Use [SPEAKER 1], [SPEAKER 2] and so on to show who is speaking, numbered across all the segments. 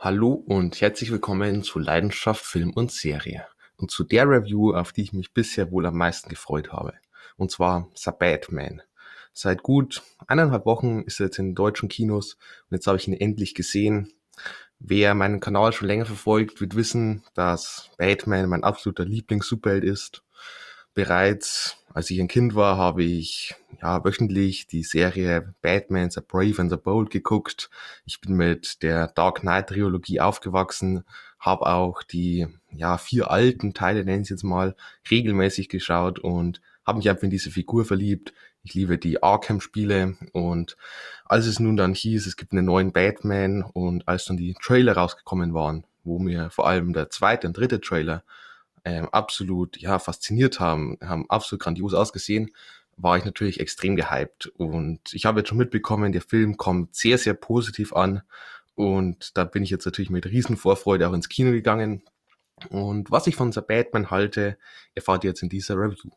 [SPEAKER 1] Hallo und herzlich willkommen zu Leidenschaft Film und Serie und zu der Review, auf die ich mich bisher wohl am meisten gefreut habe. Und zwar The Batman. Seit gut eineinhalb Wochen ist er jetzt in deutschen Kinos und jetzt habe ich ihn endlich gesehen. Wer meinen Kanal schon länger verfolgt, wird wissen, dass Batman mein absoluter Lieblings-Superheld ist. Bereits als ich ein Kind war, habe ich ja wöchentlich die Serie Batman The Brave and the Bold geguckt. Ich bin mit der Dark Knight Trilogie aufgewachsen, habe auch die ja vier alten Teile, nennen sie jetzt mal, regelmäßig geschaut und habe mich einfach in diese Figur verliebt. Ich liebe die Arkham-Spiele und als es nun dann hieß, es gibt einen neuen Batman und als dann die Trailer rausgekommen waren, wo mir vor allem der zweite und dritte Trailer ähm, absolut ja fasziniert haben, haben absolut grandios ausgesehen, war ich natürlich extrem gehypt. Und ich habe jetzt schon mitbekommen, der Film kommt sehr, sehr positiv an. Und da bin ich jetzt natürlich mit riesen Vorfreude auch ins Kino gegangen. Und was ich von The Batman halte, erfahrt ihr jetzt in dieser Review.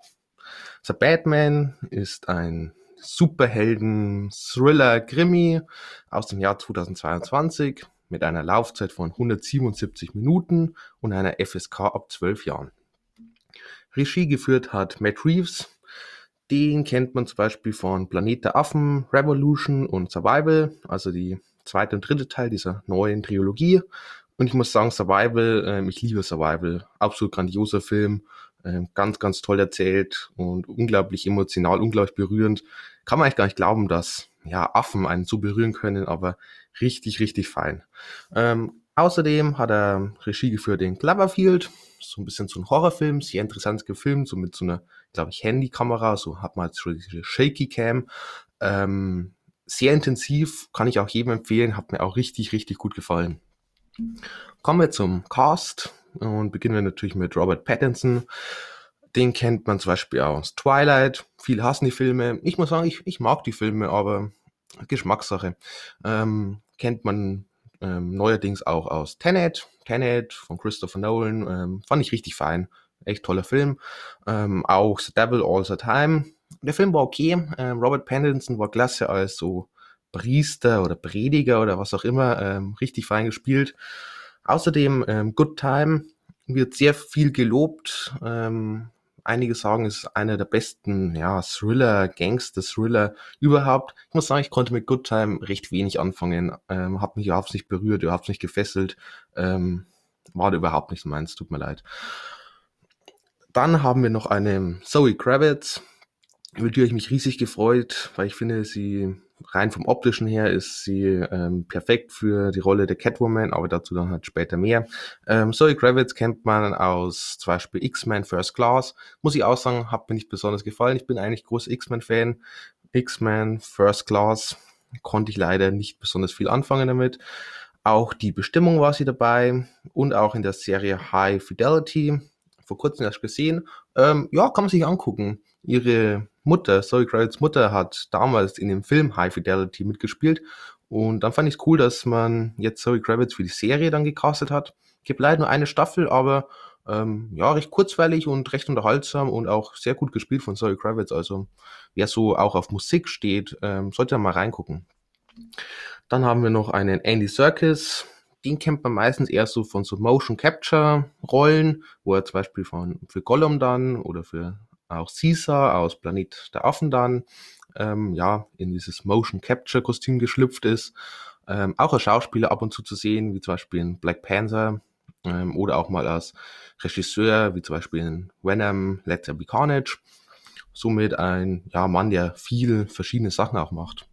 [SPEAKER 1] The Batman ist ein Superhelden-Thriller-Krimi aus dem Jahr 2022 mit einer Laufzeit von 177 Minuten und einer FSK ab 12 Jahren. Regie geführt hat Matt Reeves. Den kennt man zum Beispiel von Planet der Affen, Revolution und Survival, also die zweite und dritte Teil dieser neuen Trilogie. Und ich muss sagen, Survival, äh, ich liebe Survival, absolut grandioser Film, äh, ganz, ganz toll erzählt und unglaublich emotional, unglaublich berührend. Kann man eigentlich gar nicht glauben, dass ja, Affen einen so berühren können, aber richtig, richtig fein. Ähm, außerdem hat er Regie geführt in Cloverfield, so ein bisschen so ein Horrorfilm, sehr interessant gefilmt, so mit so einer, glaube ich, Handykamera, so hat man jetzt schon diese Shaky Cam. Ähm, sehr intensiv, kann ich auch jedem empfehlen, hat mir auch richtig, richtig gut gefallen. Kommen wir zum Cast und beginnen wir natürlich mit Robert Pattinson. Den kennt man zum Beispiel aus Twilight. Viele hassen die Filme. Ich muss sagen, ich, ich mag die Filme, aber Geschmackssache. Ähm, kennt man ähm, neuerdings auch aus Tenet. Tenet von Christopher Nolan. Ähm, fand ich richtig fein. Echt toller Film. Ähm, auch The Devil All the Time. Der Film war okay. Ähm, Robert Pattinson war klasse als so Priester oder Prediger oder was auch immer. Ähm, richtig fein gespielt. Außerdem Good Time wird sehr viel gelobt. Ähm, einige sagen, es ist einer der besten ja, Thriller, Gangster-Thriller überhaupt. Ich muss sagen, ich konnte mit Good Time recht wenig anfangen. Ähm, hat mich überhaupt nicht berührt, überhaupt nicht gefesselt. Ähm, war überhaupt nicht meins, tut mir leid. Dann haben wir noch eine Zoe Kravitz, über die habe ich mich riesig gefreut, weil ich finde, sie rein vom optischen her ist sie ähm, perfekt für die Rolle der Catwoman, aber dazu dann halt später mehr. Ähm, Zoe Kravitz kennt man aus zum Beispiel X-Men First Class. Muss ich auch sagen, hat mir nicht besonders gefallen. Ich bin eigentlich großer X-Men-Fan. X-Men First Class konnte ich leider nicht besonders viel anfangen damit. Auch die Bestimmung war sie dabei und auch in der Serie High Fidelity. Vor kurzem erst gesehen. Ähm, ja, kann man sich angucken. Ihre Mutter, Zoe Kravitz Mutter, hat damals in dem Film High Fidelity mitgespielt. Und dann fand ich es cool, dass man jetzt Zoe Kravitz für die Serie dann gecastet hat. Gibt leider nur eine Staffel, aber ähm, ja, recht kurzweilig und recht unterhaltsam und auch sehr gut gespielt von Zoe Kravitz. Also wer so auch auf Musik steht, ähm, sollte mal reingucken. Dann haben wir noch einen Andy Serkis. Den kennt man meistens eher so von so Motion Capture Rollen, wo er zum Beispiel von, für Gollum dann oder für auch Caesar aus Planet der Affen dann ähm, ja in dieses Motion Capture Kostüm geschlüpft ist. Ähm, auch als Schauspieler ab und zu zu sehen, wie zum Beispiel in Black Panther ähm, oder auch mal als Regisseur, wie zum Beispiel in Venom, Let There Be Carnage. Somit ein ja, Mann, der viel verschiedene Sachen auch macht.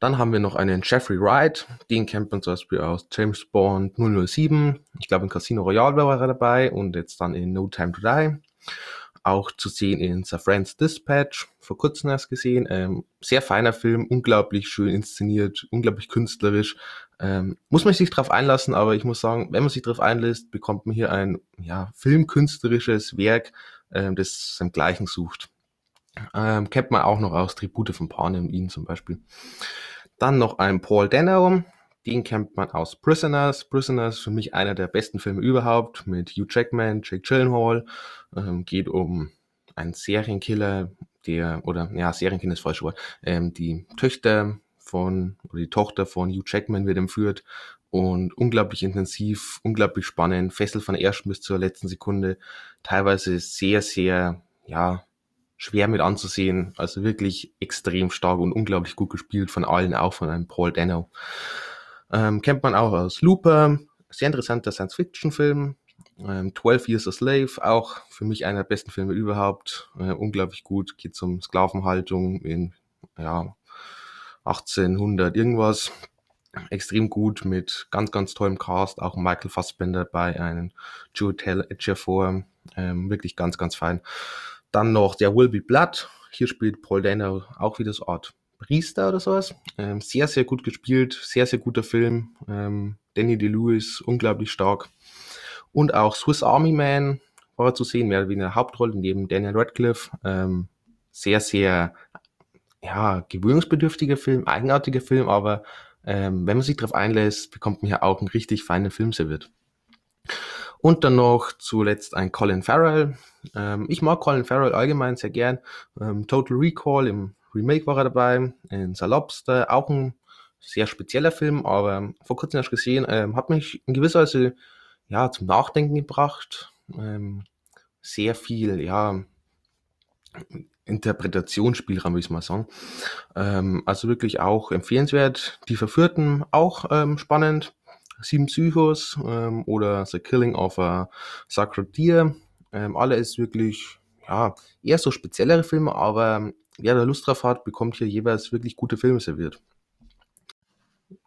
[SPEAKER 1] Dann haben wir noch einen Jeffrey Wright, den kennt man zum Beispiel aus James Bond 007. Ich glaube in Casino Royale war er dabei und jetzt dann in No Time to Die auch zu sehen in The Friends Dispatch, vor kurzem erst gesehen. Ähm, sehr feiner Film, unglaublich schön inszeniert, unglaublich künstlerisch. Ähm, muss man sich darauf einlassen, aber ich muss sagen, wenn man sich darauf einlässt, bekommt man hier ein ja, filmkünstlerisches Werk, ähm, das Gleichen sucht. Ähm, kennt man auch noch aus Tribute von Panem, ihn zum Beispiel. Dann noch ein Paul Dano, den kennt man aus Prisoners. Prisoners für mich einer der besten Filme überhaupt mit Hugh Jackman, Jake Gyllenhaal. Ähm, geht um einen Serienkiller, der, oder ja, Serienkiller ist falsch Wort, ähm, die Töchter von, oder die Tochter von Hugh Jackman wird entführt und unglaublich intensiv, unglaublich spannend, fesselt von der ersten bis zur letzten Sekunde, teilweise sehr, sehr, ja, schwer mit anzusehen, also wirklich extrem stark und unglaublich gut gespielt von allen, auch von einem Paul Dano. Ähm, kennt man auch aus Looper, sehr interessanter Science-Fiction-Film, ähm, 12 Years a Slave, auch für mich einer der besten Filme überhaupt, äh, unglaublich gut, geht um Sklavenhaltung in, ja, 1800 irgendwas, extrem gut mit ganz, ganz tollem Cast, auch Michael Fassbender bei einem Joe Ejiofor, ähm, wirklich ganz, ganz fein. Dann noch der Will Be Blood, hier spielt Paul Dano auch wieder so Art Priester oder sowas. Ähm, sehr, sehr gut gespielt, sehr, sehr guter Film. Ähm, Danny DeLewis, unglaublich stark. Und auch Swiss Army Man war zu sehen, mehr wie eine Hauptrolle neben Daniel Radcliffe. Ähm, sehr, sehr ja, gewöhnungsbedürftiger Film, eigenartiger Film, aber ähm, wenn man sich darauf einlässt, bekommt man hier auch einen richtig feinen Film serviert. Und dann noch zuletzt ein Colin Farrell. Ähm, ich mag Colin Farrell allgemein sehr gern. Ähm, Total Recall im Remake war er dabei. In The Lobster auch ein sehr spezieller Film, aber vor kurzem erst gesehen, ähm, hat mich in gewisser Weise ja, zum Nachdenken gebracht. Ähm, sehr viel, ja, Interpretationsspielraum, würde ich mal sagen. Ähm, also wirklich auch empfehlenswert. Die Verführten auch ähm, spannend. Sieben Psychos ähm, oder The Killing of a Sacred Deer. Ähm, alle ist wirklich, ja, eher so speziellere Filme, aber wer da Lust drauf hat, bekommt hier jeweils wirklich gute Filme serviert.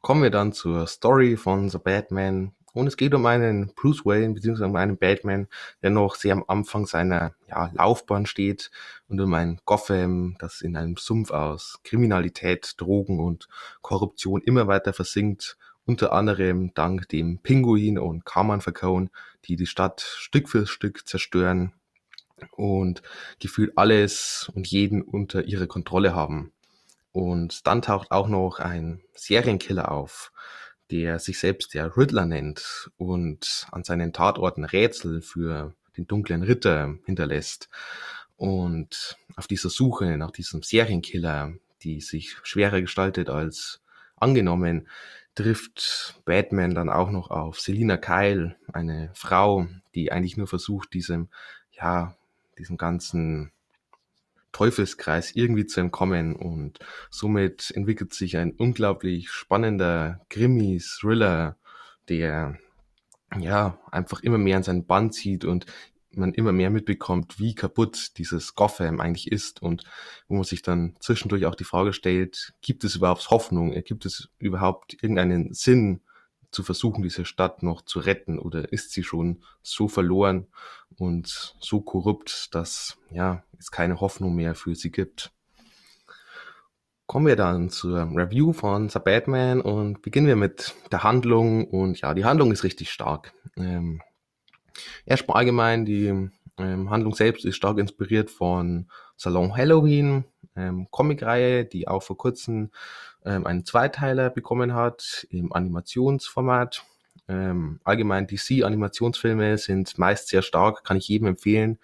[SPEAKER 1] Kommen wir dann zur Story von The Batman und es geht um einen Bruce Wayne bzw. um einen Batman, der noch sehr am Anfang seiner ja, Laufbahn steht und um ein Gotham, das in einem Sumpf aus Kriminalität, Drogen und Korruption immer weiter versinkt. Unter anderem dank dem Pinguin und Carmen Falcone, die die Stadt Stück für Stück zerstören und gefühlt alles und jeden unter ihre Kontrolle haben. Und dann taucht auch noch ein Serienkiller auf, der sich selbst der Riddler nennt und an seinen Tatorten Rätsel für den dunklen Ritter hinterlässt. Und auf dieser Suche nach diesem Serienkiller, die sich schwerer gestaltet als angenommen, trifft Batman dann auch noch auf Selina Kyle, eine Frau, die eigentlich nur versucht, diesem, ja, diesem ganzen Teufelskreis irgendwie zu entkommen. Und somit entwickelt sich ein unglaublich spannender Krimi-Thriller, der ja einfach immer mehr an seinen Bann zieht und man immer mehr mitbekommt, wie kaputt dieses Gotham eigentlich ist. Und wo man sich dann zwischendurch auch die Frage stellt, gibt es überhaupt Hoffnung, gibt es überhaupt irgendeinen Sinn zu versuchen, diese Stadt noch zu retten oder ist sie schon so verloren und so korrupt, dass ja, es keine Hoffnung mehr für sie gibt. Kommen wir dann zur Review von The Batman und beginnen wir mit der Handlung und ja, die Handlung ist richtig stark. Ähm, erstmal allgemein, die ähm, Handlung selbst ist stark inspiriert von Salon Halloween, ähm, Comicreihe, die auch vor kurzem ähm, einen Zweiteiler bekommen hat im Animationsformat. Ähm, allgemein DC-Animationsfilme sind meist sehr stark, kann ich jedem empfehlen.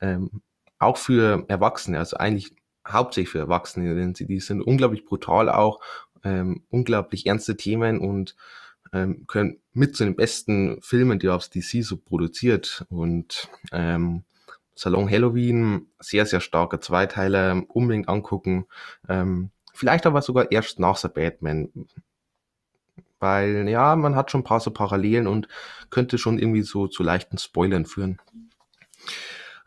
[SPEAKER 1] Ähm, auch für Erwachsene, also eigentlich hauptsächlich für Erwachsene, denn sie die sind unglaublich brutal auch, ähm, unglaublich ernste Themen und ähm, können mit zu den besten Filmen, die aufs DC so produziert. Und ähm, Salon Halloween, sehr, sehr starker Zweiteiler, unbedingt angucken. Ähm, Vielleicht aber sogar erst nach The Batman. Weil, ja, man hat schon ein paar so Parallelen und könnte schon irgendwie so zu leichten Spoilern führen.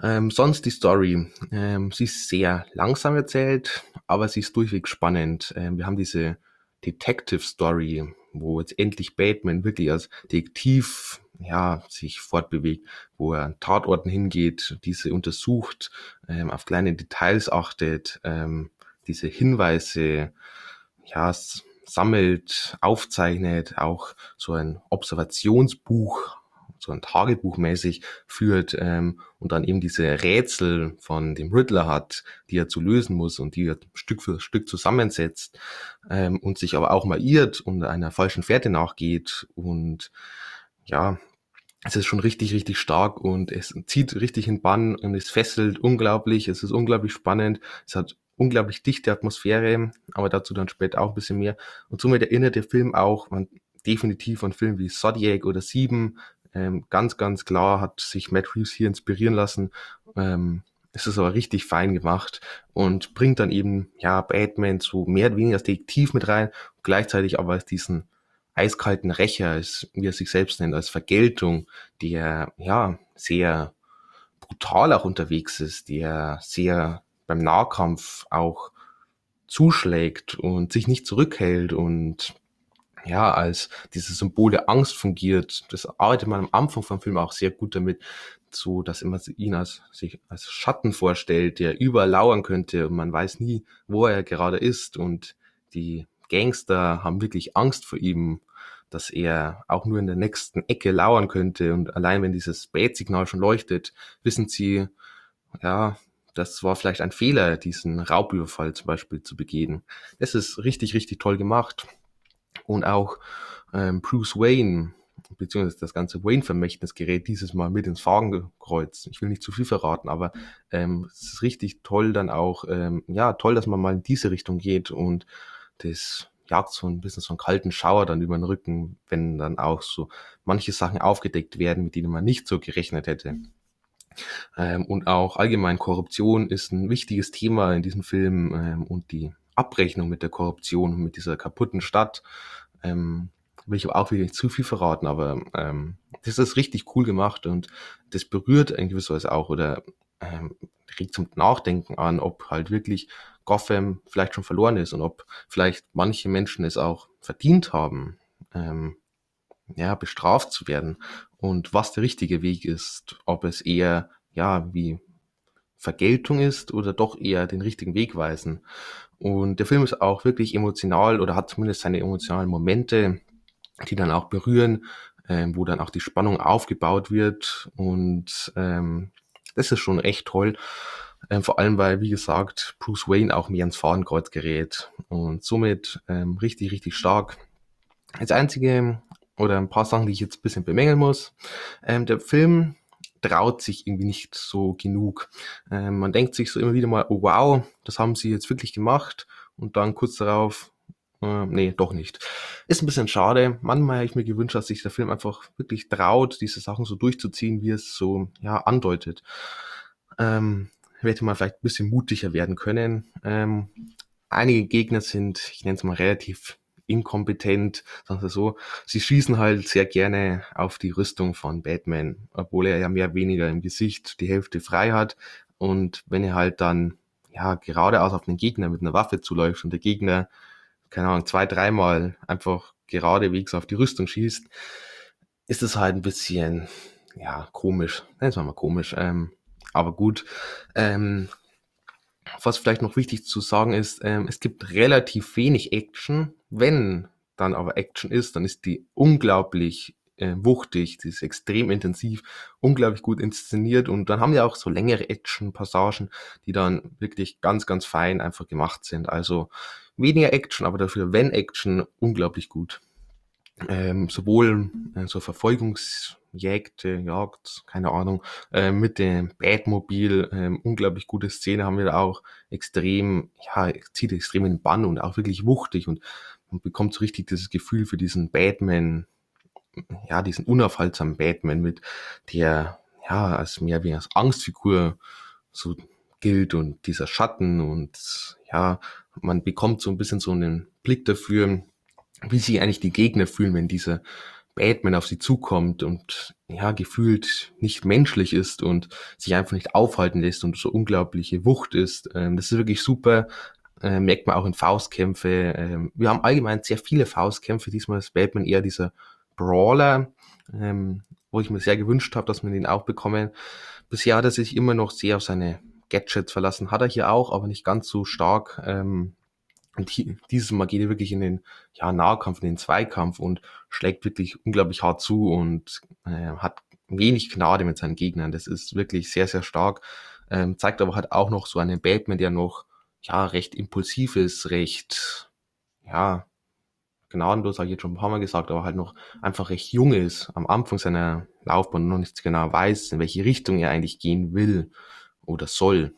[SPEAKER 1] Ähm, sonst die Story. Ähm, sie ist sehr langsam erzählt, aber sie ist durchweg spannend. Ähm, wir haben diese Detective Story, wo jetzt endlich Batman wirklich als Detektiv ja, sich fortbewegt, wo er an Tatorten hingeht, diese untersucht, ähm, auf kleine Details achtet, ähm, diese Hinweise ja, sammelt, aufzeichnet, auch so ein Observationsbuch, so ein Tagebuch mäßig führt ähm, und dann eben diese Rätsel von dem Riddler hat, die er zu lösen muss und die er Stück für Stück zusammensetzt ähm, und sich aber auch mal irrt und einer falschen Fährte nachgeht. Und ja, es ist schon richtig, richtig stark und es zieht richtig in Bann und es fesselt unglaublich, es ist unglaublich spannend, es hat unglaublich dichte Atmosphäre, aber dazu dann später auch ein bisschen mehr. Und somit erinnert der Film auch, man definitiv von Filmen wie Zodiac oder Sieben. Ähm, ganz, ganz klar hat sich Matt Reeves hier inspirieren lassen. Ähm, es ist aber richtig fein gemacht und bringt dann eben, ja, Batman so mehr oder weniger als Detektiv mit rein, gleichzeitig aber als diesen eiskalten Rächer, als, wie er sich selbst nennt, als Vergeltung, der, ja, sehr brutal auch unterwegs ist, der sehr beim Nahkampf auch zuschlägt und sich nicht zurückhält und ja, als dieses Symbol der Angst fungiert. Das arbeitet man am Anfang vom Film auch sehr gut damit, so dass immer ihn als, sich als Schatten vorstellt, der überall lauern könnte und man weiß nie, wo er gerade ist und die Gangster haben wirklich Angst vor ihm, dass er auch nur in der nächsten Ecke lauern könnte und allein wenn dieses Spätsignal schon leuchtet, wissen sie, ja, das war vielleicht ein Fehler, diesen Raubüberfall zum Beispiel zu begehen. Das ist richtig, richtig toll gemacht. Und auch ähm, Bruce Wayne, beziehungsweise das ganze Wayne-Vermächtnis gerät dieses Mal mit ins Fadenkreuz. Ich will nicht zu viel verraten, aber ähm, es ist richtig toll dann auch, ähm, ja, toll, dass man mal in diese Richtung geht und das jagt so ein bisschen so einen kalten Schauer dann über den Rücken, wenn dann auch so manche Sachen aufgedeckt werden, mit denen man nicht so gerechnet hätte. Ähm, und auch allgemein Korruption ist ein wichtiges Thema in diesem Film ähm, und die Abrechnung mit der Korruption, mit dieser kaputten Stadt. Ähm, will ich aber auch wieder nicht zu viel verraten, aber ähm, das ist richtig cool gemacht und das berührt in gewisser Weise auch oder ähm, regt zum Nachdenken an, ob halt wirklich Gotham vielleicht schon verloren ist und ob vielleicht manche Menschen es auch verdient haben, ähm, ja, bestraft zu werden und was der richtige Weg ist, ob es eher, ja, wie Vergeltung ist oder doch eher den richtigen Weg weisen. Und der Film ist auch wirklich emotional oder hat zumindest seine emotionalen Momente, die dann auch berühren, ähm, wo dann auch die Spannung aufgebaut wird. Und ähm, das ist schon echt toll. Ähm, vor allem, weil, wie gesagt, Bruce Wayne auch mehr ins Fahrenkreuz gerät. Und somit ähm, richtig, richtig stark. Das einzige oder ein paar Sachen, die ich jetzt ein bisschen bemängeln muss. Ähm, der Film traut sich irgendwie nicht so genug. Ähm, man denkt sich so immer wieder mal, oh wow, das haben sie jetzt wirklich gemacht und dann kurz darauf, äh, nee, doch nicht. Ist ein bisschen schade. Manchmal hätte ich mir gewünscht, dass sich der Film einfach wirklich traut, diese Sachen so durchzuziehen, wie es so ja andeutet. Ähm, hätte man vielleicht ein bisschen mutiger werden können. Ähm, einige Gegner sind, ich nenne es mal relativ inkompetent, sagen wir so. Sie schießen halt sehr gerne auf die Rüstung von Batman, obwohl er ja mehr oder weniger im Gesicht die Hälfte frei hat. Und wenn er halt dann ja geradeaus auf den Gegner mit einer Waffe zuläuft und der Gegner, keine Ahnung, zwei, dreimal einfach geradewegs auf die Rüstung schießt, ist es halt ein bisschen, ja, komisch. Nennen wir mal komisch. Ähm, aber gut. Ähm, was vielleicht noch wichtig zu sagen ist, ähm, es gibt relativ wenig Action. Wenn dann aber Action ist, dann ist die unglaublich äh, wuchtig, sie ist extrem intensiv, unglaublich gut inszeniert und dann haben wir auch so längere Action-Passagen, die dann wirklich ganz, ganz fein einfach gemacht sind. Also weniger Action, aber dafür, wenn Action, unglaublich gut. Ähm, sowohl äh, so Verfolgungs- Jägte, Jagd, keine Ahnung, äh, mit dem Batmobil, äh, unglaublich gute Szene haben wir da auch extrem, ja, zieht extrem in den Bann und auch wirklich wuchtig und man bekommt so richtig dieses Gefühl für diesen Batman, ja, diesen unaufhaltsamen Batman mit, der, ja, als mehr wie als Angstfigur so gilt und dieser Schatten und ja, man bekommt so ein bisschen so einen Blick dafür, wie sich eigentlich die Gegner fühlen, wenn diese Batman auf sie zukommt und ja, gefühlt nicht menschlich ist und sich einfach nicht aufhalten lässt und so unglaubliche Wucht ist. Ähm, das ist wirklich super. Äh, merkt man auch in Faustkämpfe. Ähm, wir haben allgemein sehr viele Faustkämpfe. Diesmal ist Batman eher dieser Brawler, ähm, wo ich mir sehr gewünscht habe, dass wir den auch bekommen. Bisher hat er sich immer noch sehr auf seine Gadgets verlassen. Hat er hier auch, aber nicht ganz so stark. Ähm, und hier, dieses Mal geht er wirklich in den ja, Nahkampf, in den Zweikampf und schlägt wirklich unglaublich hart zu und äh, hat wenig Gnade mit seinen Gegnern. Das ist wirklich sehr, sehr stark. Ähm, zeigt aber halt auch noch so einen Batman, der noch ja recht impulsiv ist, recht ja gnadenlos, habe ich jetzt schon ein paar Mal gesagt, aber halt noch einfach recht jung ist, am Anfang seiner Laufbahn noch nicht genau weiß, in welche Richtung er eigentlich gehen will oder soll.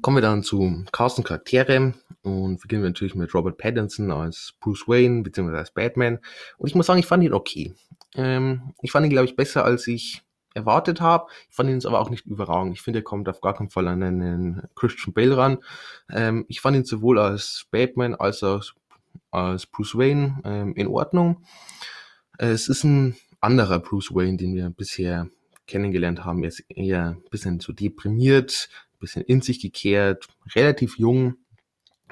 [SPEAKER 1] Kommen wir dann zu Cast und Charaktere. Und beginnen wir natürlich mit Robert Pattinson als Bruce Wayne, beziehungsweise als Batman. Und ich muss sagen, ich fand ihn okay. Ähm, ich fand ihn, glaube ich, besser, als ich erwartet habe. Ich fand ihn aber auch nicht überragend. Ich finde, er kommt auf gar keinen Fall an einen Christian Bale ran. Ähm, ich fand ihn sowohl als Batman als auch als Bruce Wayne ähm, in Ordnung. Es ist ein anderer Bruce Wayne, den wir bisher kennengelernt haben. Er ist eher ein bisschen so deprimiert, ein bisschen in sich gekehrt, relativ jung.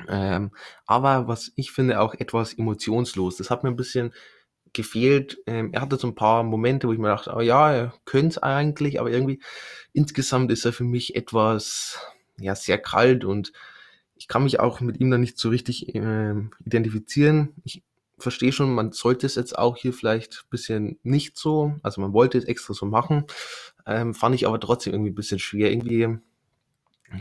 [SPEAKER 1] Ähm, aber was ich finde auch etwas emotionslos. Das hat mir ein bisschen gefehlt. Ähm, er hatte so ein paar Momente, wo ich mir dachte, oh ja, er könnte es eigentlich, aber irgendwie insgesamt ist er für mich etwas, ja, sehr kalt und ich kann mich auch mit ihm dann nicht so richtig äh, identifizieren. Ich verstehe schon, man sollte es jetzt auch hier vielleicht ein bisschen nicht so, also man wollte es extra so machen, ähm, fand ich aber trotzdem irgendwie ein bisschen schwer. Irgendwie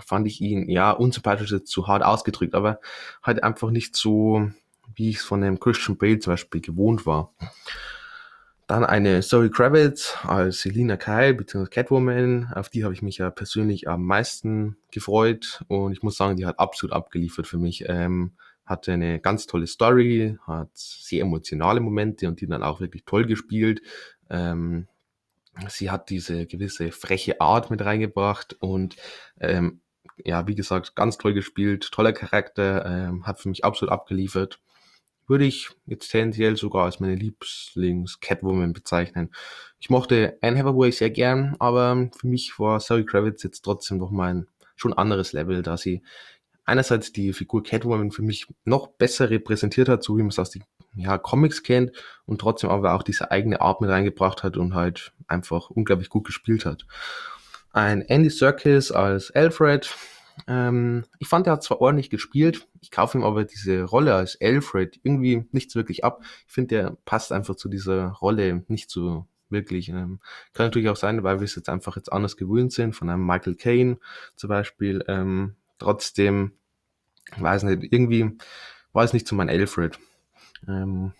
[SPEAKER 1] fand ich ihn, ja, unsympathisch zu hart ausgedrückt, aber halt einfach nicht so, wie ich es von einem Christian Bale zum Beispiel gewohnt war. Dann eine Zoe Kravitz als Selina Kyle bzw. Catwoman. Auf die habe ich mich ja persönlich am meisten gefreut und ich muss sagen, die hat absolut abgeliefert für mich. Ähm, hatte eine ganz tolle Story, hat sehr emotionale Momente und die dann auch wirklich toll gespielt. Ähm, sie hat diese gewisse freche Art mit reingebracht und ähm, ja, wie gesagt, ganz toll gespielt, toller Charakter, ähm, hat für mich absolut abgeliefert würde ich jetzt tendenziell sogar als meine Lieblings-Catwoman bezeichnen. Ich mochte Anne Hathaway sehr gern, aber für mich war Zoe Kravitz jetzt trotzdem noch mal ein schon anderes Level, da sie einerseits die Figur Catwoman für mich noch besser repräsentiert hat, so wie man es aus den ja, Comics kennt und trotzdem aber auch diese eigene Art mit reingebracht hat und halt einfach unglaublich gut gespielt hat. Ein Andy Serkis als Alfred, ähm, ich fand, er hat zwar ordentlich gespielt, ich kaufe ihm aber diese Rolle als Alfred irgendwie nicht so wirklich ab. Ich finde, der passt einfach zu dieser Rolle nicht so wirklich. Ähm, kann natürlich auch sein, weil wir es jetzt einfach jetzt anders gewöhnt sind, von einem Michael Caine zum Beispiel. Ähm, trotzdem, weiß nicht, irgendwie war es nicht so mein Alfred. Ähm,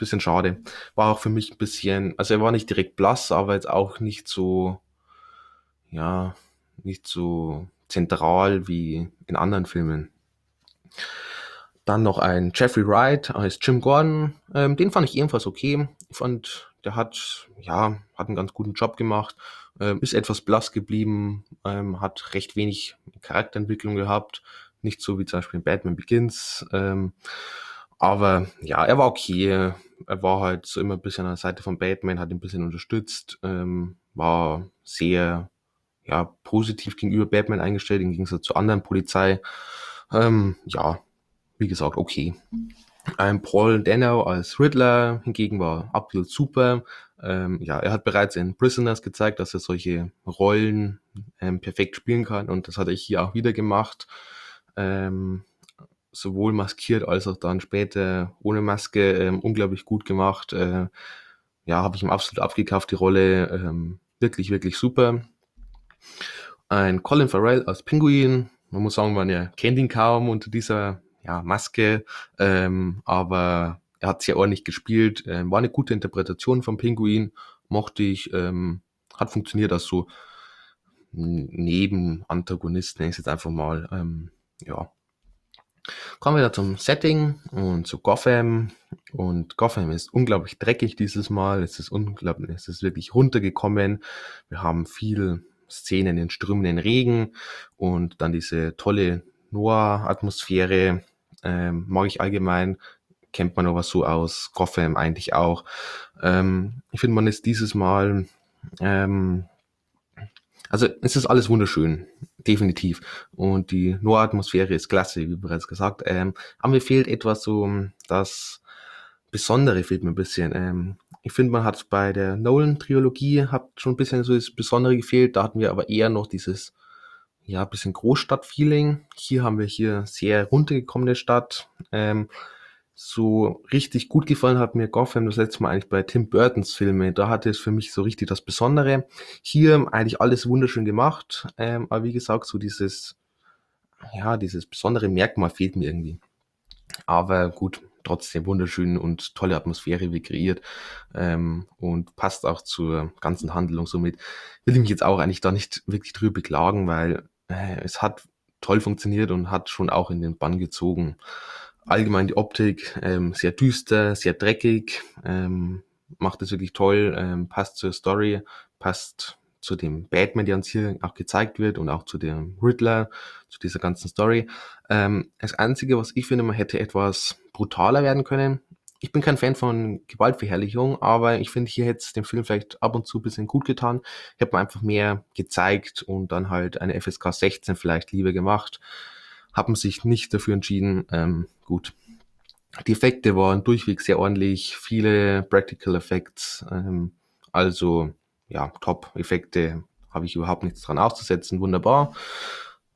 [SPEAKER 1] bisschen schade. War auch für mich ein bisschen, also er war nicht direkt blass, aber jetzt auch nicht so, ja, nicht so zentral wie in anderen Filmen. Dann noch ein Jeffrey Wright als Jim Gordon. Ähm, den fand ich ebenfalls okay. Ich fand, der hat, ja, hat einen ganz guten Job gemacht. Ähm, ist etwas blass geblieben, ähm, hat recht wenig Charakterentwicklung gehabt. Nicht so wie zum Beispiel in Batman Begins. Ähm, aber ja, er war okay. Er war halt so immer ein bisschen an der Seite von Batman, hat ihn ein bisschen unterstützt, ähm, war sehr ja, positiv gegenüber Batman eingestellt, im Gegensatz zu anderen Polizei. Ähm, ja, wie gesagt, okay. Ähm, Paul Dano als Riddler hingegen war absolut super. Ähm, ja, er hat bereits in Prisoners gezeigt, dass er solche Rollen ähm, perfekt spielen kann und das hat er hier auch wieder gemacht. Ähm, sowohl maskiert als auch dann später ohne Maske ähm, unglaublich gut gemacht. Äh, ja, habe ich ihm absolut abgekauft, die Rolle. Ähm, wirklich, wirklich super. Ein Colin Farrell als Pinguin. Man muss sagen, man ja kennt ihn kaum unter dieser ja, Maske, ähm, aber er hat sehr ordentlich gespielt. Ähm, war eine gute Interpretation vom Pinguin, mochte ich, ähm, hat funktioniert als so Nebenantagonist, nenne ich es jetzt einfach mal. Ähm, ja. Kommen wir da zum Setting und zu Gotham. Und Gotham ist unglaublich dreckig dieses Mal. Es ist unglaublich, es ist wirklich runtergekommen. Wir haben viel Szenen in strömenden Regen und dann diese tolle Noir-Atmosphäre ähm, mag ich allgemein. Kennt man aber so aus Gotham eigentlich auch. Ähm, ich finde, man ist dieses Mal, ähm, also es ist alles wunderschön, definitiv. Und die Noir-Atmosphäre ist klasse, wie bereits gesagt. Ähm, aber mir fehlt etwas so das Besondere fehlt mir ein bisschen. Ähm, ich finde, man hat bei der Nolan-Trilogie hat schon ein bisschen so das Besondere gefehlt. Da hatten wir aber eher noch dieses, ja, bisschen Großstadt-Feeling. Hier haben wir hier sehr runtergekommene Stadt. Ähm, so richtig gut gefallen hat mir Gotham das letzte Mal eigentlich bei Tim Burtons Filme. Da hatte es für mich so richtig das Besondere. Hier eigentlich alles wunderschön gemacht. Ähm, aber wie gesagt, so dieses, ja, dieses besondere Merkmal fehlt mir irgendwie. Aber gut, trotzdem wunderschön und tolle Atmosphäre wie kreiert ähm, und passt auch zur ganzen Handlung. Somit will ich mich jetzt auch eigentlich da nicht wirklich drüber beklagen, weil äh, es hat toll funktioniert und hat schon auch in den Bann gezogen. Allgemein die Optik, ähm, sehr düster, sehr dreckig, ähm, macht es wirklich toll, ähm, passt zur Story, passt zu dem Batman, der uns hier auch gezeigt wird und auch zu dem Riddler, zu dieser ganzen Story. Ähm, das Einzige, was ich finde, man hätte etwas brutaler werden können. Ich bin kein Fan von Gewaltverherrlichung, aber ich finde, hier hätte es dem Film vielleicht ab und zu ein bisschen gut getan. Habe mir einfach mehr gezeigt und dann halt eine FSK 16 vielleicht lieber gemacht. Haben sich nicht dafür entschieden. Ähm, gut. Die Effekte waren durchweg sehr ordentlich, viele Practical Effects, ähm, also ja, Top-Effekte habe ich überhaupt nichts dran auszusetzen, wunderbar.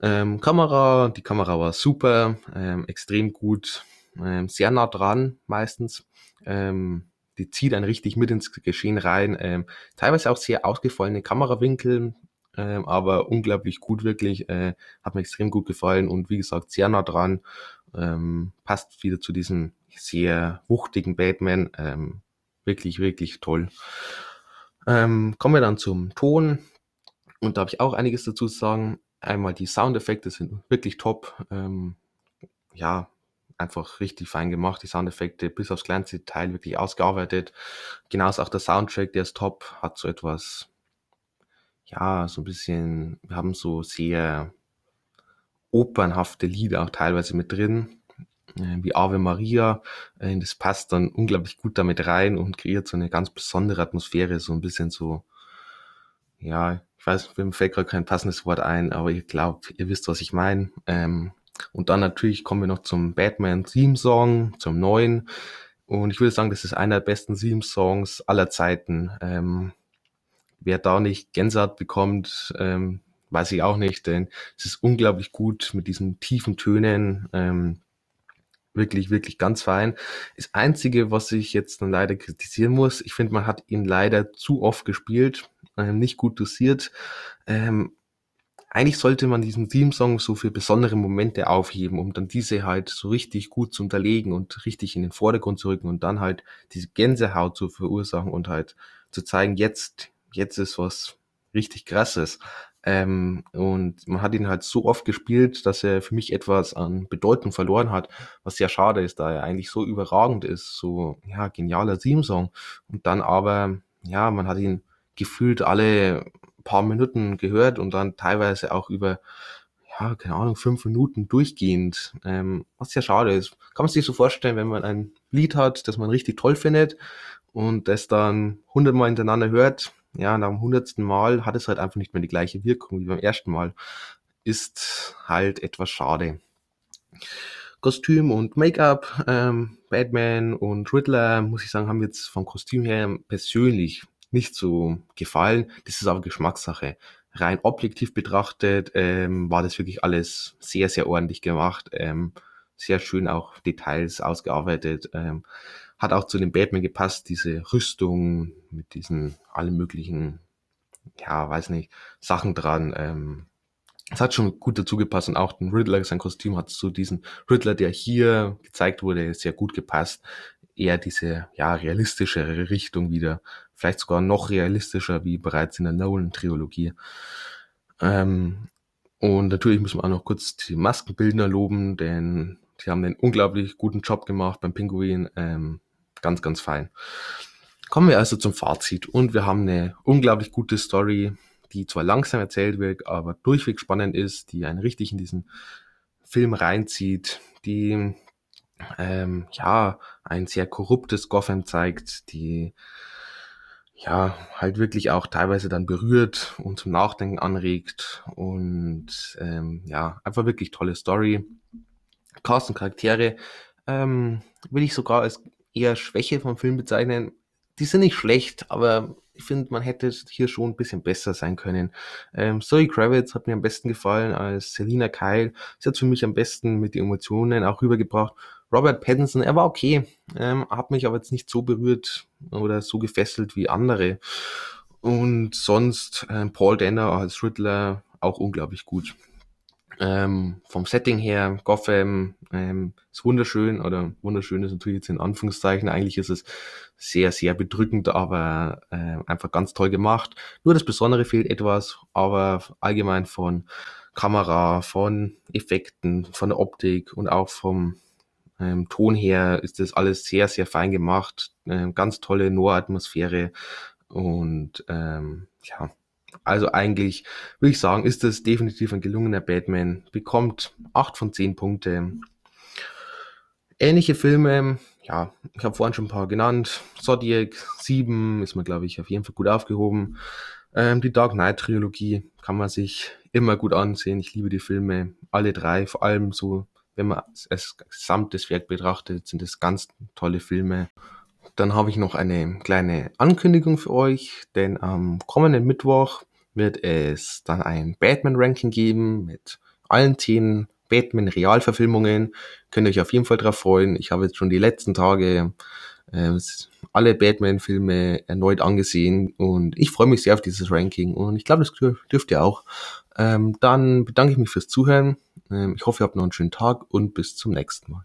[SPEAKER 1] Ähm, Kamera, die Kamera war super, ähm, extrem gut, ähm, sehr nah dran meistens. Ähm, die zieht einen richtig mit ins Geschehen rein. Ähm, teilweise auch sehr ausgefallene Kamerawinkel, ähm, aber unglaublich gut wirklich. Äh, hat mir extrem gut gefallen und wie gesagt sehr nah dran. Ähm, passt wieder zu diesem sehr wuchtigen Batman. Ähm, wirklich, wirklich toll. Ähm, kommen wir dann zum Ton. Und da habe ich auch einiges dazu zu sagen. Einmal die Soundeffekte sind wirklich top. Ähm, ja, einfach richtig fein gemacht. Die Soundeffekte bis aufs kleinste Detail wirklich ausgearbeitet. Genauso auch der Soundtrack, der ist top. Hat so etwas, ja, so ein bisschen, wir haben so sehr opernhafte Lieder auch teilweise mit drin. Äh, wie Ave Maria. Äh, das passt dann unglaublich gut damit rein und kreiert so eine ganz besondere Atmosphäre, so ein bisschen so, ja, ich weiß, mir fällt gerade kein passendes Wort ein, aber ich glaube, ihr wisst, was ich meine. Ähm, und dann natürlich kommen wir noch zum Batman Theme Song, zum neuen. Und ich würde sagen, das ist einer der besten Theme Songs aller Zeiten. Wer da nicht Gänsehaut bekommt, ähm, weiß ich auch nicht, denn es ist unglaublich gut mit diesen tiefen Tönen. Ähm, wirklich, wirklich ganz fein. Das Einzige, was ich jetzt dann leider kritisieren muss, ich finde, man hat ihn leider zu oft gespielt, ähm, nicht gut dosiert. Ähm, eigentlich sollte man diesen Theme-Song so für besondere Momente aufheben, um dann diese halt so richtig gut zu unterlegen und richtig in den Vordergrund zu rücken und dann halt diese Gänsehaut zu verursachen und halt zu zeigen, jetzt, jetzt ist was richtig krasses. Ähm, und man hat ihn halt so oft gespielt, dass er für mich etwas an Bedeutung verloren hat, was sehr schade ist, da er eigentlich so überragend ist, so ja genialer Theme-Song. Und dann aber, ja, man hat ihn gefühlt alle paar Minuten gehört und dann teilweise auch über, ja, keine Ahnung, fünf Minuten durchgehend, ähm, was sehr schade ist. Kann man sich so vorstellen, wenn man ein Lied hat, das man richtig toll findet und das dann hundertmal hintereinander hört, ja, nach dem hundertsten Mal hat es halt einfach nicht mehr die gleiche Wirkung wie beim ersten Mal. Ist halt etwas schade. Kostüm und Make-up, ähm, Batman und Riddler, muss ich sagen, haben jetzt vom Kostüm her persönlich nicht so gefallen. Das ist aber Geschmackssache. Rein objektiv betrachtet ähm, war das wirklich alles sehr, sehr ordentlich gemacht. Ähm, sehr schön auch Details ausgearbeitet. Ähm, hat auch zu dem Batman gepasst, diese Rüstung mit diesen allen möglichen, ja, weiß nicht, Sachen dran. Ähm, es hat schon gut dazu gepasst und auch den Riddler, sein Kostüm hat zu diesem Riddler, der hier gezeigt wurde, sehr gut gepasst. Eher diese, ja, realistischere Richtung wieder. Vielleicht sogar noch realistischer wie bereits in der Nolan-Trilogie. Ähm, und natürlich müssen wir auch noch kurz die Maskenbildner loben, denn die haben einen unglaublich guten Job gemacht beim Pinguin. Ähm, ganz, ganz fein. Kommen wir also zum Fazit und wir haben eine unglaublich gute Story, die zwar langsam erzählt wird, aber durchweg spannend ist, die einen richtig in diesen Film reinzieht, die ähm, ja ein sehr korruptes Gotham zeigt, die ja halt wirklich auch teilweise dann berührt und zum Nachdenken anregt und ähm, ja einfach wirklich tolle Story. Cast und Charaktere ähm, will ich sogar als eher Schwäche vom Film bezeichnen. Die sind nicht schlecht, aber ich finde, man hätte hier schon ein bisschen besser sein können. Ähm, Zoe Kravitz hat mir am besten gefallen als Selina Kyle. Sie hat für mich am besten mit den Emotionen auch rübergebracht. Robert Pattinson, er war okay, ähm, hat mich aber jetzt nicht so berührt oder so gefesselt wie andere. Und sonst ähm, Paul Denner als Riddler auch unglaublich gut. Ähm, vom Setting her, Gotham ähm, ist wunderschön, oder wunderschön ist natürlich jetzt in Anführungszeichen, eigentlich ist es sehr, sehr bedrückend, aber äh, einfach ganz toll gemacht. Nur das Besondere fehlt etwas, aber allgemein von Kamera, von Effekten, von der Optik und auch vom ähm, Ton her ist das alles sehr, sehr fein gemacht. Ähm, ganz tolle Noir-Atmosphäre. Und ähm, ja, also eigentlich würde ich sagen, ist das definitiv ein gelungener Batman. Bekommt 8 von 10 Punkte. Ähnliche Filme, ja, ich habe vorhin schon ein paar genannt. Zodiac 7 ist mir, glaube ich, auf jeden Fall gut aufgehoben. Ähm, die Dark Knight Trilogie kann man sich immer gut ansehen. Ich liebe die Filme, alle drei, vor allem so, wenn man es gesamtes Werk betrachtet, sind es ganz tolle Filme. Dann habe ich noch eine kleine Ankündigung für euch, denn am kommenden Mittwoch wird es dann ein Batman-Ranking geben mit allen zehn Batman-Realverfilmungen. Könnt ihr euch auf jeden Fall drauf freuen. Ich habe jetzt schon die letzten Tage äh, alle Batman-Filme erneut angesehen und ich freue mich sehr auf dieses Ranking und ich glaube, das dürft ihr auch. Ähm, dann bedanke ich mich fürs Zuhören. Ähm, ich hoffe, ihr habt noch einen schönen Tag und bis zum nächsten Mal.